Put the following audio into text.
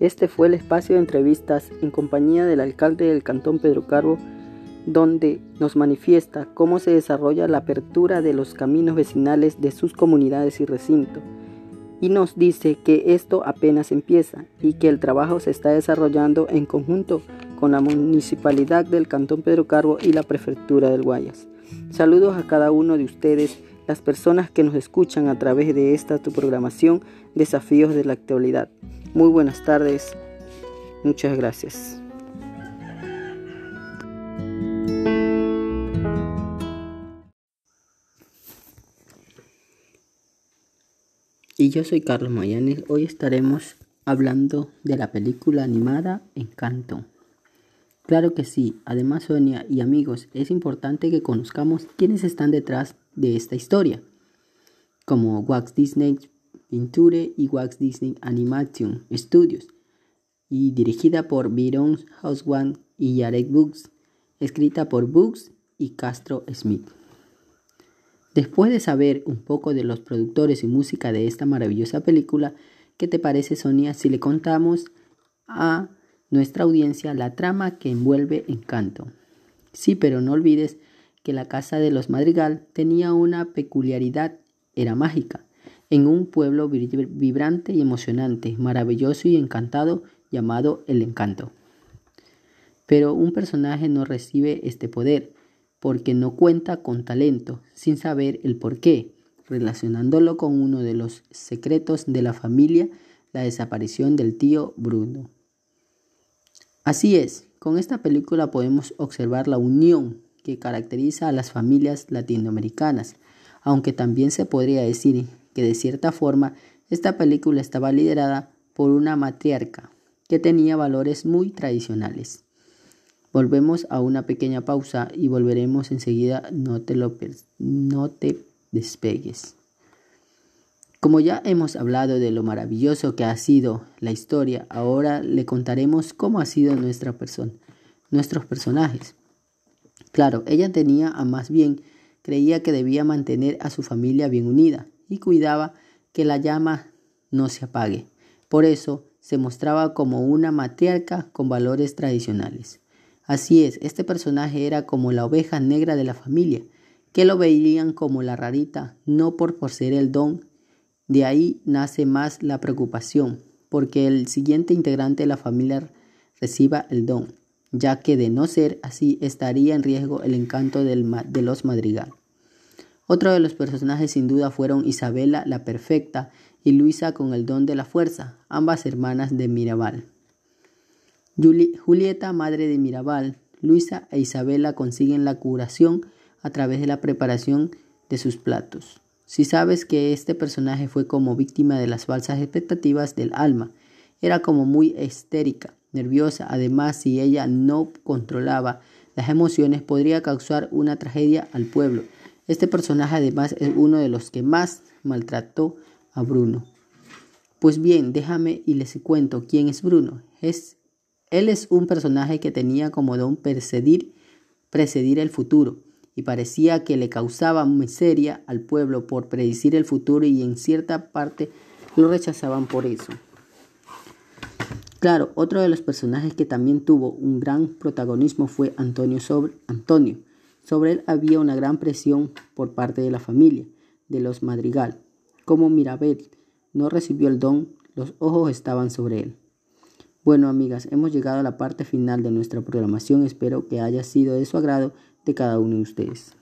Este fue el espacio de entrevistas en compañía del alcalde del Cantón Pedro Carbo, donde nos manifiesta cómo se desarrolla la apertura de los caminos vecinales de sus comunidades y recinto. Y nos dice que esto apenas empieza y que el trabajo se está desarrollando en conjunto con la municipalidad del Cantón Pedro Carbo y la prefectura del Guayas. Saludos a cada uno de ustedes, las personas que nos escuchan a través de esta tu programación Desafíos de la Actualidad. Muy buenas tardes. Muchas gracias. Y yo soy Carlos Mayanes. Hoy estaremos hablando de la película animada Encanto. Claro que sí, además Sonia y amigos, es importante que conozcamos quiénes están detrás de esta historia, como Wax Disney Pinture y Wax Disney Animation Studios, y dirigida por Byron Houswan y Yarek Books, escrita por Books y Castro Smith. Después de saber un poco de los productores y música de esta maravillosa película, ¿qué te parece Sonia si le contamos a nuestra audiencia la trama que envuelve Encanto. Sí, pero no olvides que la casa de los Madrigal tenía una peculiaridad, era mágica, en un pueblo vibrante y emocionante, maravilloso y encantado llamado El Encanto. Pero un personaje no recibe este poder porque no cuenta con talento, sin saber el por qué, relacionándolo con uno de los secretos de la familia, la desaparición del tío Bruno. Así es, con esta película podemos observar la unión que caracteriza a las familias latinoamericanas, aunque también se podría decir que de cierta forma esta película estaba liderada por una matriarca que tenía valores muy tradicionales. Volvemos a una pequeña pausa y volveremos enseguida, no te, lo no te despegues. Como ya hemos hablado de lo maravilloso que ha sido la historia, ahora le contaremos cómo ha sido nuestra persona, nuestros personajes. Claro, ella tenía a más bien, creía que debía mantener a su familia bien unida y cuidaba que la llama no se apague. Por eso se mostraba como una matriarca con valores tradicionales. Así es, este personaje era como la oveja negra de la familia, que lo veían como la rarita, no por poseer el don de ahí nace más la preocupación, porque el siguiente integrante de la familia reciba el don, ya que de no ser así estaría en riesgo el encanto de los madrigal. Otro de los personajes sin duda fueron Isabela la Perfecta y Luisa con el don de la fuerza, ambas hermanas de Mirabal. Julieta, madre de Mirabal, Luisa e Isabela consiguen la curación a través de la preparación de sus platos. Si sabes que este personaje fue como víctima de las falsas expectativas del alma, era como muy histérica, nerviosa, además si ella no controlaba las emociones podría causar una tragedia al pueblo. Este personaje además es uno de los que más maltrató a Bruno. Pues bien, déjame y les cuento quién es Bruno. Es, él es un personaje que tenía como don precedir, precedir el futuro y parecía que le causaba miseria al pueblo por predecir el futuro y en cierta parte lo rechazaban por eso. Claro, otro de los personajes que también tuvo un gran protagonismo fue Antonio sobre Antonio. Sobre él había una gran presión por parte de la familia, de los Madrigal. Como Mirabel no recibió el don, los ojos estaban sobre él. Bueno, amigas, hemos llegado a la parte final de nuestra programación. Espero que haya sido de su agrado de cada uno de ustedes.